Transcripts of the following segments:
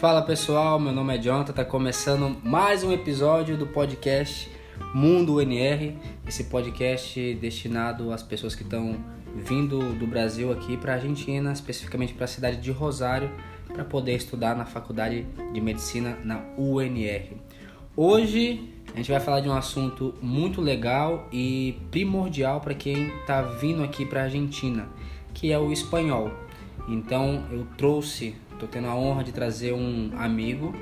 Fala pessoal, meu nome é Jonathan, tá começando mais um episódio do podcast Mundo UNR, esse podcast destinado às pessoas que estão vindo do Brasil aqui para a Argentina, especificamente para a cidade de Rosário, para poder estudar na Faculdade de Medicina na UNR. Hoje a gente vai falar de um assunto muito legal e primordial para quem está vindo aqui para a Argentina, que é o espanhol. Então eu trouxe, estou tendo a honra de trazer um amigo.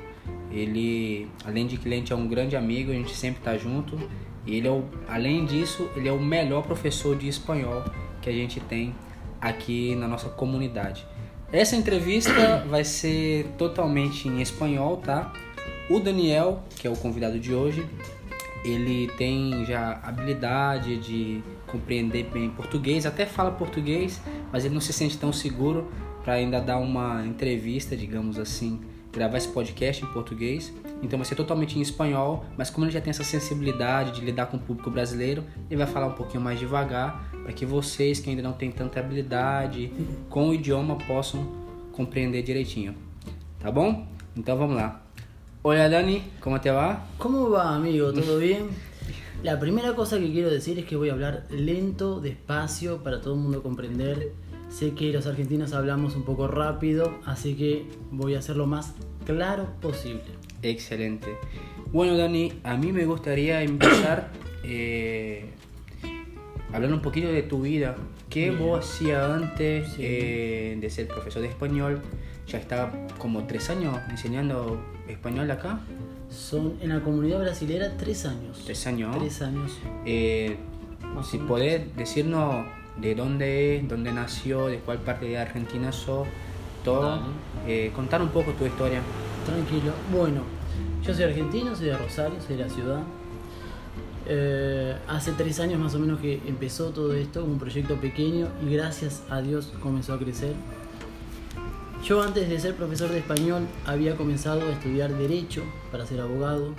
Ele, além de cliente, é um grande amigo, a gente sempre está junto. E ele é o, além disso, ele é o melhor professor de espanhol que a gente tem aqui na nossa comunidade. Essa entrevista vai ser totalmente em espanhol, tá? O Daniel, que é o convidado de hoje, ele tem já habilidade de compreender bem português, até fala português, mas ele não se sente tão seguro para ainda dar uma entrevista, digamos assim, gravar esse podcast em português. Então vai ser totalmente em espanhol, mas como ele já tem essa sensibilidade de lidar com o público brasileiro, ele vai falar um pouquinho mais devagar para que vocês que ainda não têm tanta habilidade com o idioma possam compreender direitinho. Tá bom? Então vamos lá. Hola Dani, ¿cómo te va? ¿Cómo va, amigo? ¿Todo bien? La primera cosa que quiero decir es que voy a hablar lento, despacio, para todo el mundo comprender. Sé que los argentinos hablamos un poco rápido, así que voy a hacer lo más claro posible. Excelente. Bueno, Dani, a mí me gustaría empezar eh, hablando un poquito de tu vida. ¿Qué Bien. vos hacías antes Sí. eh, de ser profesor de español? Ya estaba como tres años enseñando español acá. Son en la comunidad brasilera tres años. Tres años. Tres años. Eh, si podés decirnos de dónde es, dónde nació, de cuál parte de Argentina sos, todo. Eh, contar un poco tu historia. Tranquilo. Bueno, yo soy argentino, soy de Rosario, soy de la ciudad. Eh, hace tres años más o menos que empezó todo esto, un proyecto pequeño y gracias a Dios comenzó a crecer. Yo antes de ser profesor de español había comenzado a estudiar derecho para ser abogado.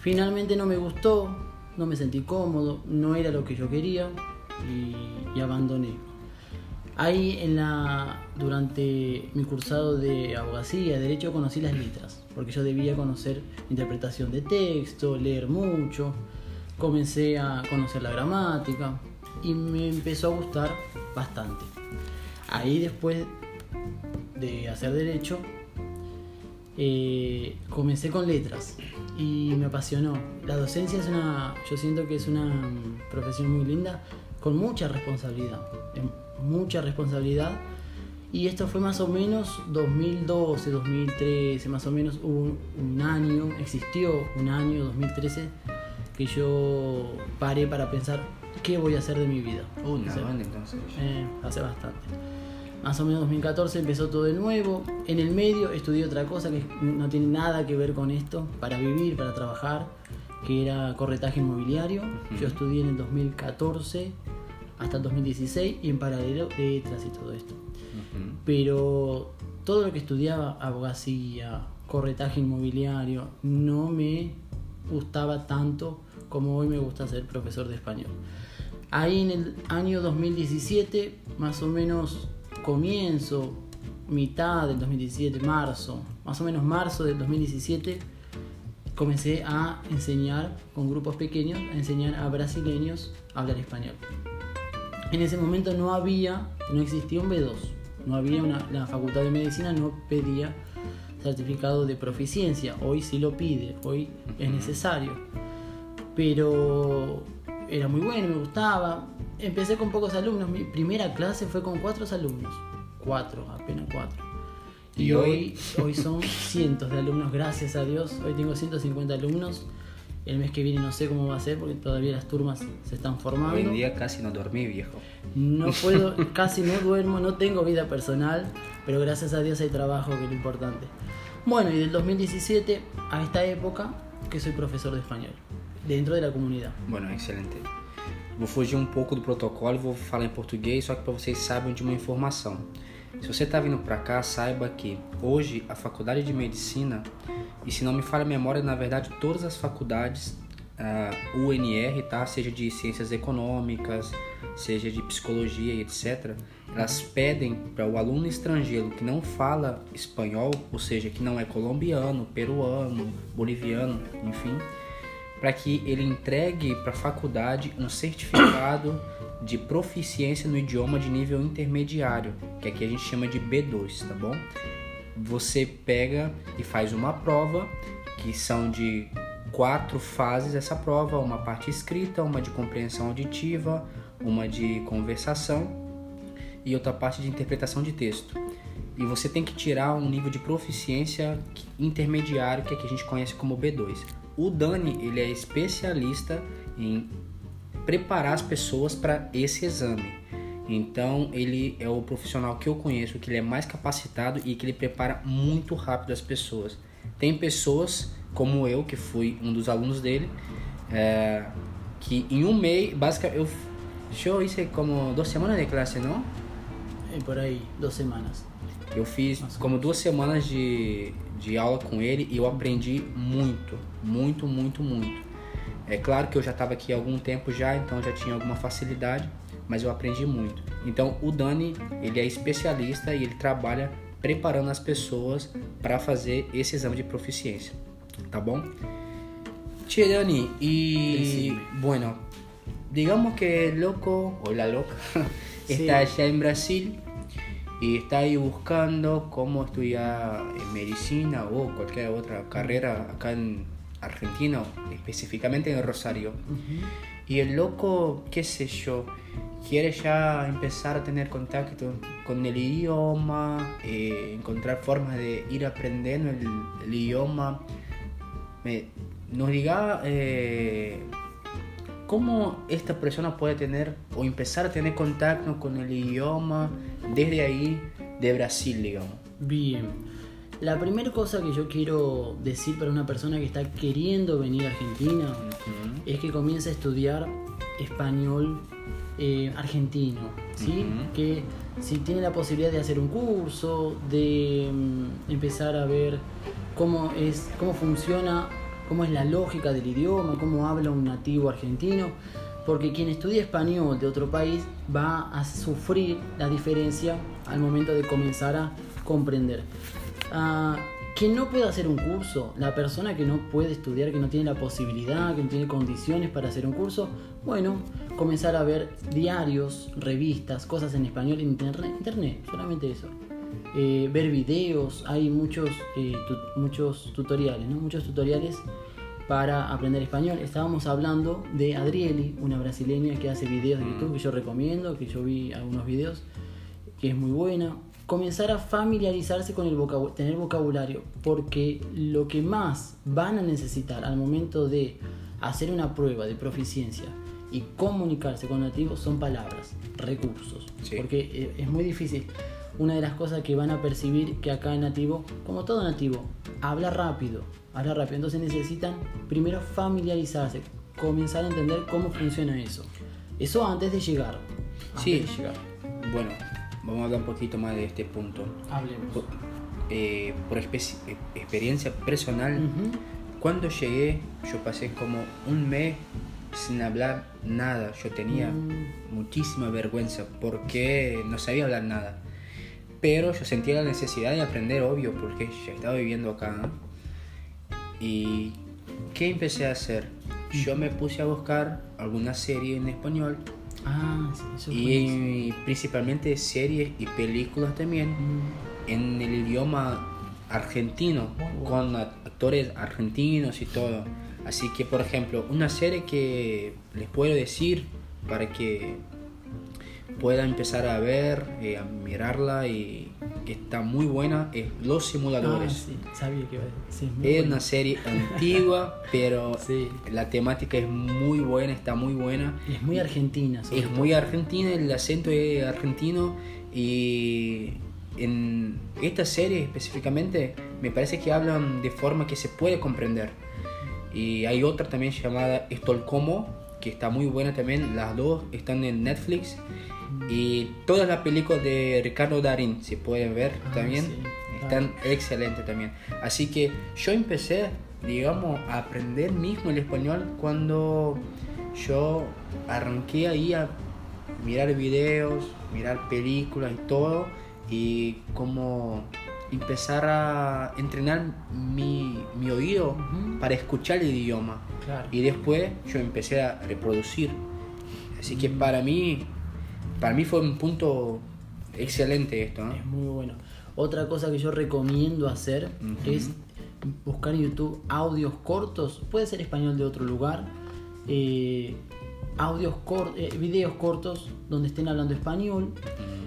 Finalmente no me gustó, no me sentí cómodo, no era lo que yo quería y, abandoné. Ahí en la durante mi cursado de abogacía, de derecho conocí las letras, porque yo debía conocer interpretación de texto, leer mucho, comencé a conocer la gramática y me empezó a gustar bastante. Ahí después de hacer derecho eh, comencé con letras y me apasionó. La docencia es una, yo siento que es una mm, profesión muy linda, con mucha responsabilidad, mucha responsabilidad. Y esto fue más o menos 2012, 2013, más o menos un, un año, existió un año, 2013, que yo paré para pensar qué voy a hacer de mi vida. Una O sea, entonces. eh, hace bastante. Más o menos 2014 empezó todo de nuevo. En el medio estudié otra cosa que no tiene nada que ver con esto, para vivir, para trabajar, que era corretaje inmobiliario. Yo estudié en el 2014 hasta el 2016 y en paralelo letras y todo esto. Pero todo lo que estudiaba, abogacía, corretaje inmobiliario, no me gustaba tanto como hoy me gusta ser profesor de español. Ahí en el año 2017, más o menos comienzo, mitad del 2017, marzo, más o menos marzo del 2017, comencé a enseñar con grupos pequeños, a enseñar a brasileños a hablar español. En ese momento no había, no existía un B2, no había una, la facultad de medicina no pedía certificado de proficiencia, hoy sí lo pide, hoy es necesario, pero era muy bueno, me gustaba. Empecé con pocos alumnos, mi primera clase fue con cuatro alumnos, cuatro, apenas cuatro. Y, hoy, hoy- hoy son cientos de alumnos, gracias a Dios. Hoy tengo 150 alumnos. El mes que viene no sé cómo va a ser porque todavía las turmas se están formando. Hoy en día casi no dormí, viejo. No puedo, casi no duermo, no tengo vida personal, pero gracias a Dios hay trabajo, que es lo importante. Bueno, y del 2017 a esta época que soy profesor de español, dentro de la comunidad. Bueno, excelente. Vou fugir um pouco do protocolo e vou falar em português, só que para vocês saibam de uma informação. Se você está vindo para cá, saiba que hoje a faculdade de medicina, e se não me falha a memória, na verdade todas as faculdades a UNR, tá? Seja de ciências econômicas, seja de psicologia e etc. Elas pedem para o aluno estrangeiro que não fala espanhol, ou seja, que não é colombiano, peruano, boliviano, enfim, para que ele entregue para a faculdade um certificado de proficiência no idioma de nível intermediário, que aqui a gente chama de B2, tá bom? Você pega e faz uma prova que são de quatro fases essa prova, uma parte escrita, uma de compreensão auditiva, uma de conversação e outra parte de interpretação de texto. E você tem que tirar um nível de proficiência intermediário que aqui a gente conhece como B2. O Dani, ele é especialista em preparar as pessoas para esse exame. Então, ele é o profissional que eu conheço que ele é mais capacitado e que ele prepara muito rápido as pessoas. Tem pessoas como eu, que fui um dos alunos dele, é, que em um mês, basicamente, eu, eu hice como duas semanas de classe, não? É por aí, duas semanas. Eu fiz como duas semanas de, de aula com ele e eu aprendi muito, muito, muito, muito. É claro que eu já estava aqui há algum tempo já, então já tinha alguma facilidade, mas eu aprendi muito. Então o Dani, ele é especialista e ele trabalha preparando as pessoas para fazer esse exame de proficiência, tá bom? Che Dani, y bueno, digamos que el loco o la loca está allá en Brasil y está ahí buscando cómo estudiar medicina o cualquier otra carrera acá en Argentina, específicamente en Rosario. Y el loco, qué sé yo, quiere ya empezar a tener contacto con el idioma, eh, encontrar formas de ir aprendiendo el, idioma. nos diga eh, cómo esta persona puede tener o empezar a tener contacto con el idioma desde ahí de Brasil, digamos. Bien. La primera cosa que yo quiero decir para una persona que está queriendo venir a Argentina es que comience a estudiar español eh, argentino, ¿sí? Que si tiene la posibilidad de hacer un curso, de mm, empezar a ver cómo es, cómo funciona cómo es la lógica del idioma, cómo habla un nativo argentino, porque quien estudia español de otro país va a sufrir la diferencia al momento de comenzar a comprender. Uh, quien no puede hacer un curso, la persona que no puede estudiar, que no tiene la posibilidad, que no tiene condiciones para hacer un curso, bueno, comenzar a ver diarios, revistas, cosas en español en internet, internet solamente eso. Eh, ver videos, hay muchos, eh, muchos tutoriales, ¿no? muchos tutoriales para aprender español. Estábamos hablando de Adrieli, una brasileña que hace videos de YouTube que yo recomiendo, que yo vi algunos videos, que es muy buena. Comenzar a familiarizarse con el vocabulario, tener vocabulario, porque lo que más van a necesitar al momento de hacer una prueba de proficiencia y comunicarse con nativos son palabras, recursos, porque eh, es muy difícil una de las cosas que van a percibir que acá en nativo, como todo nativo, habla rápido, habla rápido. Entonces necesitan primero familiarizarse, comenzar a entender cómo funciona eso. Eso antes de llegar. sí. Bueno, vamos a hablar un poquito más de este punto. Hablemos. Por, eh, eh, experiencia personal, cuando llegué, yo pasé como un mes sin hablar nada. Yo tenía mm. muchísima vergüenza porque no sabía hablar nada pero yo sentía la necesidad de aprender, obvio, porque ya estaba viviendo acá. ¿Y qué empecé a hacer? Yo me puse a buscar alguna serie en español. Ah, sí, Y principalmente series y películas también mm. en el idioma argentino, con actores argentinos y todo. Así que, por ejemplo, una serie que les puedo decir para que pueda empezar a ver, eh, a mirarla y que está muy buena es Los Simuladores. Ah, sabía que es, una serie antigua, pero la temática es muy buena, está muy buena. es muy argentina. Es muy argentina, el acento es argentino y en esta serie específicamente me parece que hablan de forma que se puede comprender. Y hay otra también llamada Estolcomo, que está muy buena también. Las dos están en Netflix y todas las películas de Ricardo Darín, si pueden ver ah, también, están excelentes también. Así que yo empecé digamos, a aprender mismo el español cuando yo arranqué ahí a mirar videos, mirar películas y todo, y como empezar a entrenar mi, mi oído Ujú. para escuchar el idioma. Claro. Y después yo empecé a reproducir. Así que Mm. para mí, para mí fue un punto excelente esto. ¿no? Es muy bueno. Otra cosa que yo recomiendo hacer Ujú. es buscar en YouTube audios cortos, puede ser español de otro lugar, eh, audios cor- eh, videos cortos donde estén hablando español, Mm,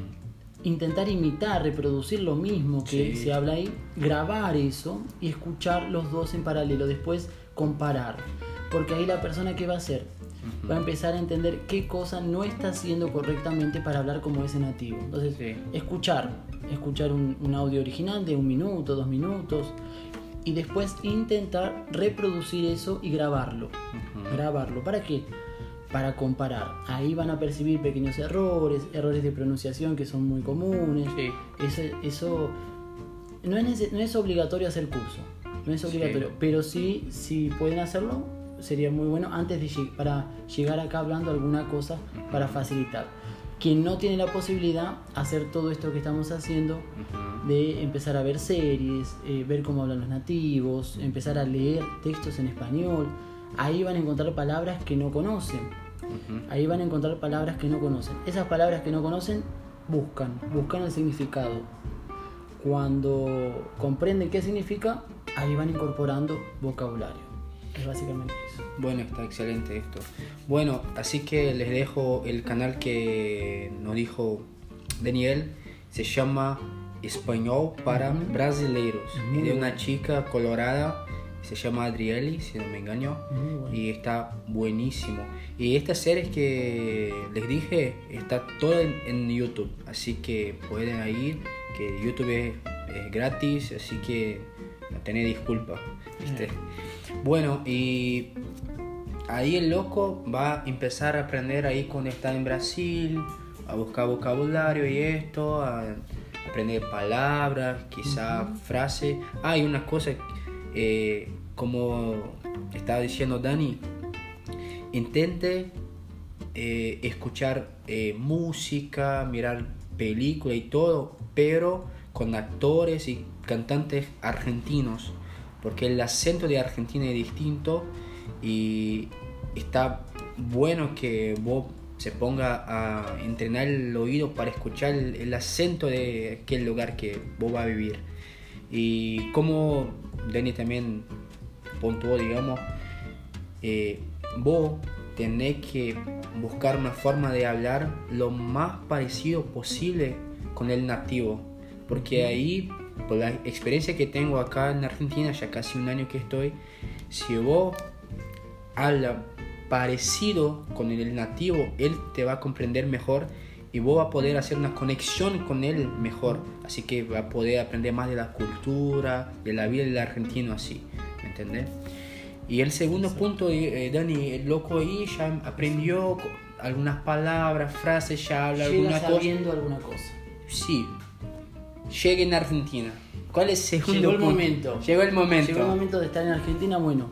intentar imitar, reproducir lo mismo que Sí. se habla ahí, grabar eso y escuchar los dos en paralelo, después comparar. Porque ahí la persona que va a hacer va a empezar a entender qué cosa no está haciendo correctamente para hablar como ese nativo. Entonces, Sí. escuchar, escuchar un, un audio original de un minuto, dos minutos, y después intentar reproducir eso y grabarlo. Grabarlo. ¿Para qué? Para comparar. Ahí van a percibir pequeños errores, errores de pronunciación que son muy comunes. Sí. Eso, eso no, es no es obligatorio hacer curso, no es obligatorio, pero sí, si pueden hacerlo, sería muy bueno antes de para llegar acá hablando alguna cosa para facilitar. Quien no tiene la posibilidad, hacer todo esto que estamos haciendo, de empezar a ver series, eh, ver cómo hablan los nativos, empezar a leer textos en español, ahí van a encontrar palabras que no conocen. Ahí van a encontrar palabras que no conocen. Esas palabras que no conocen, buscan, buscan el significado. Cuando comprenden qué significa, ahí van incorporando vocabulario. Es básicamente eso. Bueno, está excelente esto. Bueno, así que les dejo el canal que nos dijo Daniel. Se llama Español para. Brasileiros. De una chica colorada. Se llama Adrieli, si no me engaño. Bueno. Y está buenísimo. Y estas series que les dije está toda en, en YouTube. Así que pueden ir. Que YouTube es, es gratis. Así que no tenés disculpa. ¿viste? Bueno, y ahí el loco va a empezar a aprender ahí cuando está en Brasil. A buscar vocabulario y esto. A aprender palabras, quizá frases. Ah, hay una cosa, eh, como estaba diciendo Dani, intente eh, escuchar eh, música, mirar películas y todo, pero con actores y cantantes argentinos, porque el acento de Argentina es distinto y está bueno que vos se ponga a entrenar el oído para escuchar el, el acento de aquel lugar que vos vas a vivir. Y como Dani también puntuó, digamos, eh, vos tenés que buscar una forma de hablar lo más parecido posible con el nativo. Porque ahí, por la experiencia que tengo acá en Argentina, ya casi un año que estoy, si vos hablas parecido con el nativo, él te va a comprender mejor y vos vas a poder hacer una conexión con él mejor. Así que va a poder aprender más de la cultura, de la vida del argentino así. ¿Me entendés? Y el segundo punto, eh, Dani, el loco ahí ya aprendió algunas palabras, frases, ya habla Llega alguna cosa. sabiendo alguna cosa. Sí. Llega en Argentina. ¿Cuál es el segundo Llegó el punto? momento. Llegó el momento. Llegó el momento de estar en Argentina. Bueno,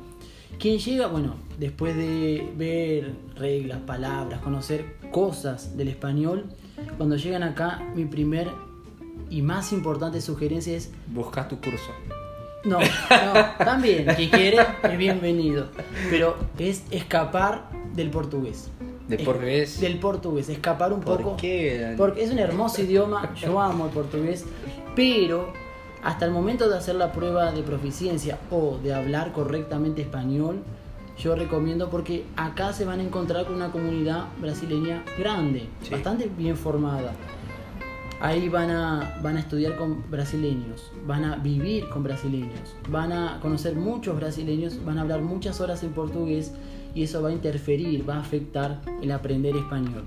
quien llega, bueno, después de ver reglas, palabras, conocer cosas del español, cuando llegan acá, mi primer y más importante sugerencia es Busca tu curso. no, no, también, que quiere es bienvenido. Pero es escapar del portugués. ¿Del Es- portugués? Del portugués, escapar un ¿Por poco. qué? Porque es un hermoso idioma, yo amo el portugués, pero hasta el momento de hacer la prueba de proficiencia o de hablar correctamente español, yo recomiendo porque acá se van a encontrar con una comunidad brasileña grande, Sí. bastante bien formada. Ahí van a, van a estudiar con brasileños, van a vivir con brasileños, van a conocer muchos brasileños, van a hablar muchas horas en portugués y eso va a interferir, va a afectar el aprender español.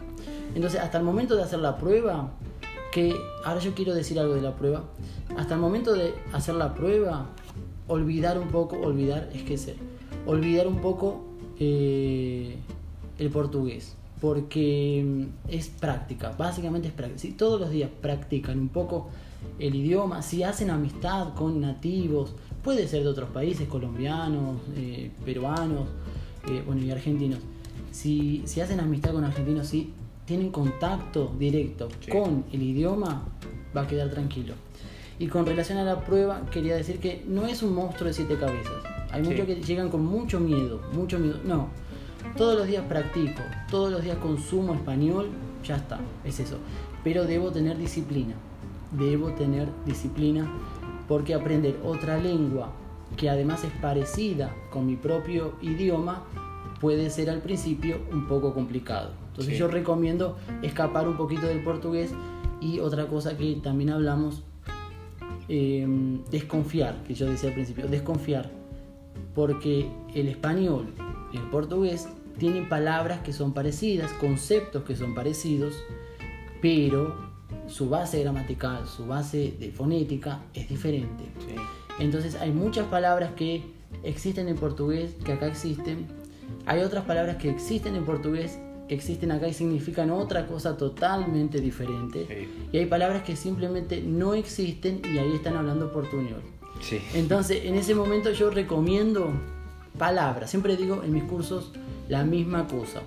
Entonces, hasta el momento de hacer la prueba, que ahora yo quiero decir algo de la prueba, hasta el momento de hacer la prueba, olvidar un poco, olvidar, es que ser, olvidar un poco eh, el portugués. porque mm, es práctica, básicamente es práctica. Si todos los días practican un poco el idioma, si hacen amistad con nativos, puede ser de otros países, colombianos, eh, peruanos, eh, bueno, y argentinos. Si, si hacen amistad con argentinos, si tienen contacto directo Sí. con el idioma, va a quedar tranquilo. Y con relación a la prueba, quería decir que no es un monstruo de siete cabezas. Hay Sí. muchos que llegan con mucho miedo, mucho miedo. No, todos los días practico, todos los días consumo español, ya está, es eso. Pero debo tener disciplina, debo tener disciplina porque aprender otra lengua que además es parecida con mi propio idioma puede ser al principio un poco complicado. Entonces Sí. yo recomiendo escapar un poquito del portugués y otra cosa que también hablamos, eh, desconfiar, que yo decía al principio, desconfiar, porque el español y el portugués tienen palabras que son parecidas, conceptos que son parecidos, pero su base gramatical, su base de fonética es diferente. Sí. Entonces hay muchas palabras que existen en portugués, que acá existen. Hay otras palabras que existen en portugués, existen acá y significan otra cosa totalmente diferente. Sí. Y hay palabras que simplemente no existen y ahí están hablando portuñol. Entonces, en ese momento yo recomiendo palabras. Siempre digo en mis cursos la misma cosa.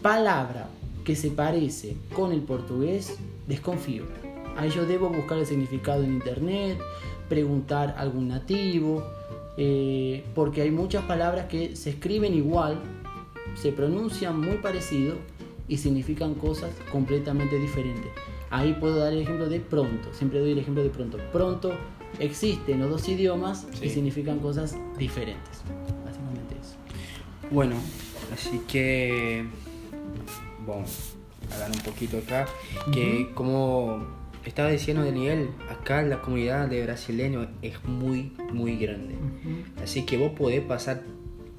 Palabra que se parece con el portugués, desconfío. Ahí yo debo buscar el significado en internet, preguntar a algún nativo, eh, porque hay muchas palabras que se escriben igual, se pronuncian muy parecido y significan cosas completamente diferentes. Ahí puedo dar el ejemplo de pronto, siempre doy el ejemplo de pronto. Pronto existe en los dos idiomas Sí. y significan cosas diferentes. Básicamente eso. Bueno, así que. Bueno, hablar un poquito acá. Que como estaba diciendo Daniel, acá la comunidad de brasileños es muy, muy grande. Así que vos podés pasar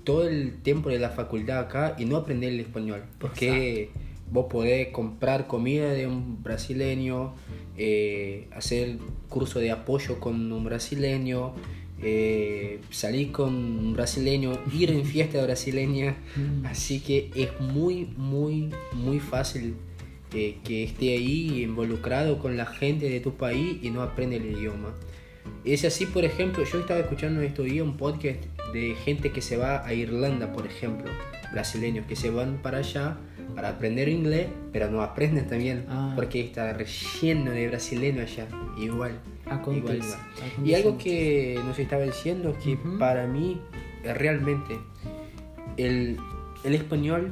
todo el tiempo de la facultad acá y no aprender el español. Porque vos podés comprar comida de un brasileño, eh, hacer curso de apoyo con un brasileño, eh, salir con un brasileño, ir en fiesta brasileña. Así que es muy, muy, muy fácil eh, que esté ahí involucrado con la gente de tu país y no aprende el idioma. Es así, por ejemplo, yo estaba escuchando estos días un podcast de gente que se va a Irlanda, por ejemplo, brasileños que se van para allá para aprender inglés, pero no aprenden también Ah. porque está relleno de brasileños allá, igual. Acontece, igual acontece Y algo que nos estaba diciendo es que Ujú. para mí, realmente, el, el español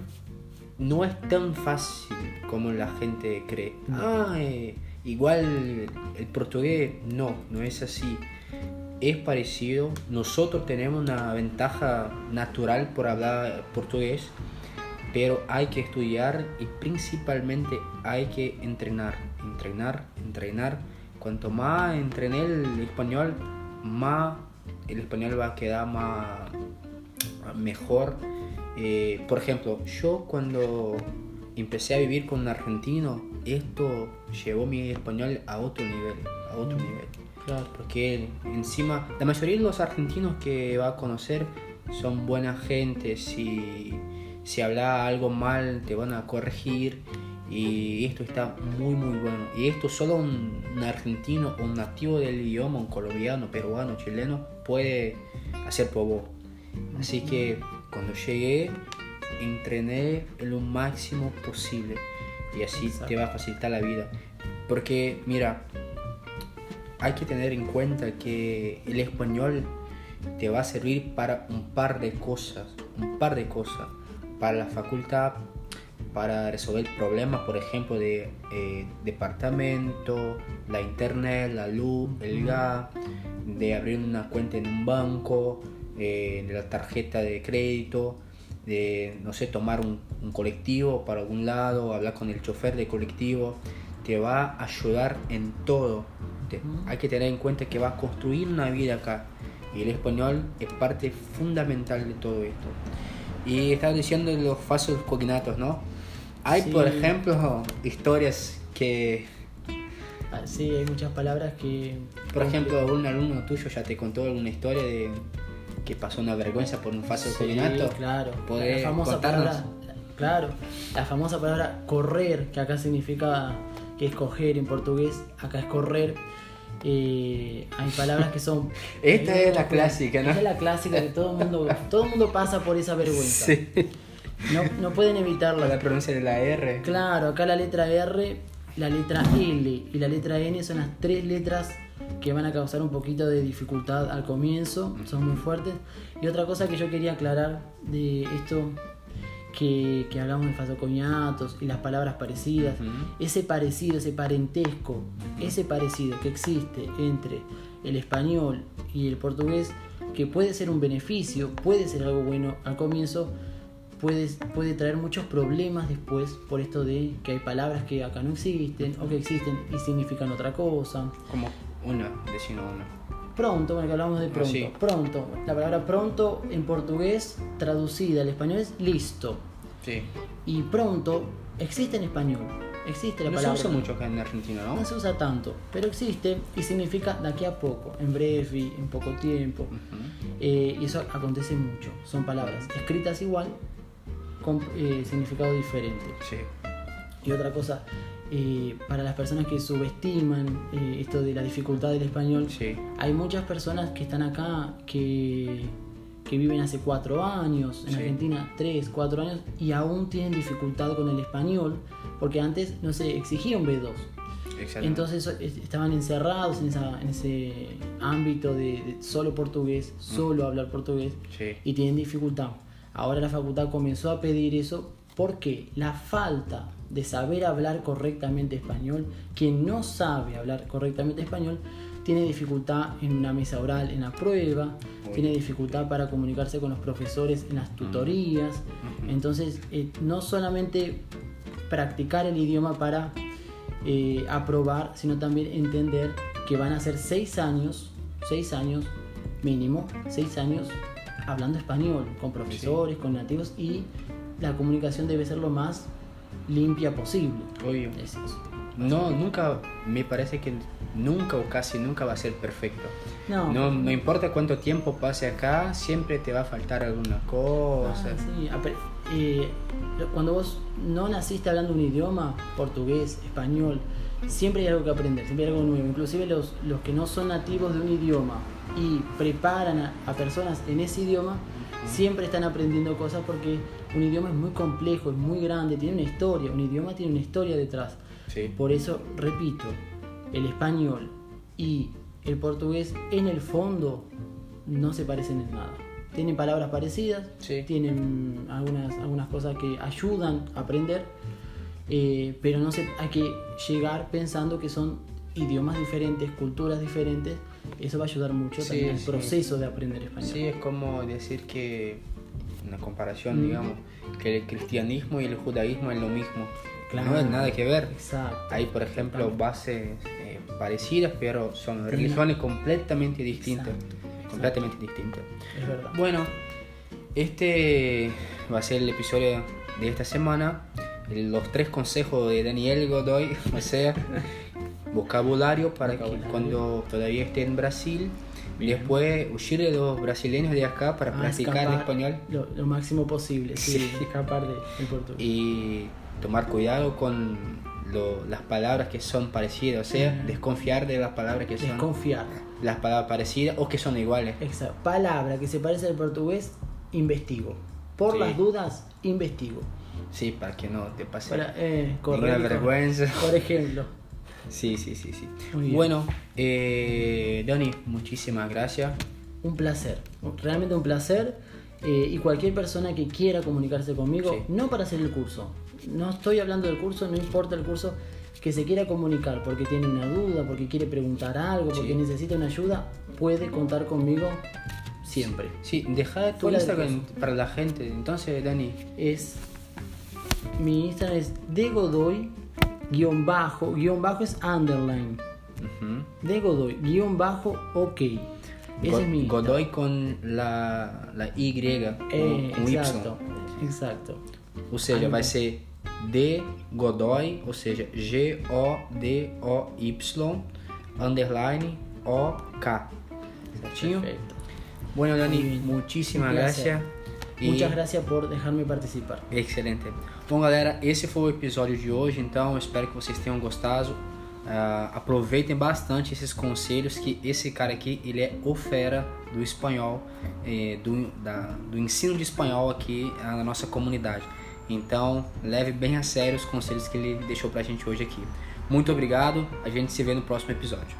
no es tan fácil como la gente cree. No. Ah, eh, igual el portugués, no, no es así. Es parecido. Nosotros tenemos una ventaja natural por hablar portugués, pero hay que estudiar y principalmente hay que entrenar, entrenar, entrenar. Cuanto más entrené el español, más el español va a quedar más mejor. Eh, por ejemplo, yo cuando empecé a vivir con un argentino, esto llevó mi español a otro nivel, a otro nivel. Claro. Porque encima, la mayoría de los argentinos que va a conocer son buena gente. Si, si habla algo mal, te van a corregir. Y esto está muy, muy bueno. Y esto solo un, un argentino un nativo del idioma, un colombiano, peruano, chileno, puede hacer por vos. Así que cuando llegué, entrené lo máximo posible. Y así te va a facilitar la vida. Porque, mira, hay que tener en cuenta que el español te va a servir para un par de cosas, un par de cosas, para la facultad, para resolver problemas, por ejemplo, de eh, departamento, la internet, la luz, el gas, de abrir una cuenta en un banco, eh, de la tarjeta de crédito, de, no sé, tomar un, un colectivo para algún lado, hablar con el chofer de colectivo, te va a ayudar en todo. Te- hay que tener en cuenta que va a construir una vida acá y el español es parte fundamental de todo esto. Y estaba diciendo los falsos cognatos, ¿no? Hay, por Sí. ejemplo, historias que, Ah, Sí, hay muchas palabras que. por ejemplo, un alumno tuyo ya te contó alguna historia de que pasó una vergüenza por un falso Sí, cognato. claro. ¿Podés la famosa contarnos? palabra, Claro, la famosa palabra correr, que acá significa que es coger en portugués, acá es correr. Eh, hay palabras que son. Esta es la clásica, ¿no? Esta es la clásica que todo el mundo, todo el mundo pasa por esa vergüenza. Sí. No, no pueden evitarla. La pronuncia de la R. Claro, acá la letra R, la letra L y la letra N son las tres letras que van a causar un poquito de dificultad al comienzo, son muy fuertes. Y otra cosa que yo quería aclarar de esto que, que hablamos de fasocoñatos y las palabras parecidas, Ujú. ese parecido, ese parentesco, ese parecido que existe entre el español y el portugués, que puede ser un beneficio, puede ser algo bueno al comienzo, puede, puede traer muchos problemas después por esto de que hay palabras que acá no existen o que existen y significan otra cosa. Como uno, decino uno. Pronto, bueno, que hablamos de pronto. sí. Pronto. La palabra pronto en portugués traducida al español es listo. Sí. Y pronto existe en español. Existe la No se palabra. usa mucho acá en Argentina, ¿no? No se usa tanto, pero existe y significa de aquí a poco, en breve, en poco tiempo. Ujú. Eh, y eso acontece mucho. Son palabras escritas igual, con eh, significado diferente. Sí. Y otra cosa, eh, para las personas que subestiman eh, esto de la dificultad del español, Sí. hay muchas personas que están acá que, que viven hace cuatro años, en Sí. Argentina tres, cuatro años, y aún tienen dificultad con el español, porque antes no se exigía un B2. Exacto. Entonces estaban encerrados en, esa- en ese ámbito de, de solo portugués, solo hablar portugués, Sí. y tienen dificultad. Ahora la facultad comenzó a pedir eso porque la falta de saber hablar correctamente español, quien no sabe hablar correctamente español, tiene dificultad en una mesa oral, en la prueba, Uy. tiene dificultad para comunicarse con los profesores en las tutorías. Ujú. Entonces, eh, no solamente practicar el idioma para eh, aprobar, sino también entender que van a ser seis años, seis años mínimo, seis años hablando español, con profesores, con nativos y la comunicación debe ser lo más limpia posible. Obvio. Es eso. No, nunca, me parece que nunca o casi nunca va a ser perfecto. No, No, no importa cuánto tiempo pase acá, siempre te va a faltar alguna Ah, cosa. sí, apre- eh, cuando vos no naciste hablando un idioma, portugués, español, siempre hay algo que aprender, siempre hay algo nuevo. Inclusive los, los que no son nativos de un idioma y preparan a, a personas en ese idioma, siempre están aprendiendo cosas porque un idioma es muy complejo, es muy grande, tiene una historia, un idioma tiene una historia detrás. Sí. Por eso, repito, el español y el portugués en el fondo no se parecen en nada. Tienen palabras parecidas, Sí. tienen algunas, algunas cosas que ayudan a aprender, eh, pero no se, hay que llegar pensando que son idiomas diferentes, culturas diferentes. Eso va a ayudar mucho Sí, también sí. proceso de aprender español. Sí, es como decir que, una comparación, Mm. digamos, que el cristianismo y el judaísmo es lo mismo. Claro. No es nada que ver. Exacto. Hay, por ejemplo, bases eh, parecidas, pero son religiones completamente distintas. Exacto, Completamente distintas. Es verdad. Bueno, este va a ser el episodio de esta semana. El- Los tres consejos de Daniel Godoy, o sea, vocabulario para que Vocabulario. cuando todavía esté en Brasil, Bien. después huir de los brasileños de acá para Ah, practicar el español Lo, lo máximo posible, sí, Sí. escapar de- del portugués. y tomar cuidado con lo- las palabras que son parecidas, o sea, Ujú. desconfiar de las palabras que son Desconfiar. las palabras parecidas o que son iguales. Exacto. Palabra que se parece al portugués, investigo. Por Sí. las dudas, investigo. Sí, para que no te pase Para, eh, ninguna correr correr. vergüenza. Por ejemplo. Sí, sí, sí, sí. Muy bien. Bueno, eh, Dani, muchísimas gracias. Un placer, realmente un placer. eh, y cualquier persona que quiera comunicarse conmigo, Sí. no para hacer el curso, no estoy hablando del curso, no importa el curso, que se quiera comunicar porque tiene una duda, porque quiere preguntar algo, porque necesita una ayuda, puede contar conmigo siempre. Sí, deja tu Instagram para la gente. Entonces, Dani, Es mi Instagram es de Godoy guion bajo, guion bajo es underline, ujú. de Godoy guion bajo ok. Ese Go- es mi. Godoy con la, la Y, Eh, com Y. exacto, exacto. Ou seja, Aí, vai ser D Godoy, ou seja, G-O-D-O-Y, underline O-K. Certinho? Perfecto. Bueno, Dani, muchísimas Un gracias. Muchas gracias por dejarme participar. Excelente. Bom, galera, esse foi o episódio de hoje, então espero que vocês tenham gostado. Ah, aproveitem bastante esses conselhos que esse cara aqui, ele é o fera do espanhol, eh, do, da- do ensino de espanhol aqui ah, na nossa comunidade. Então, leve bem a sério os conselhos que ele deixou pra gente hoje aqui. Muito obrigado, a gente se vê no próximo episódio.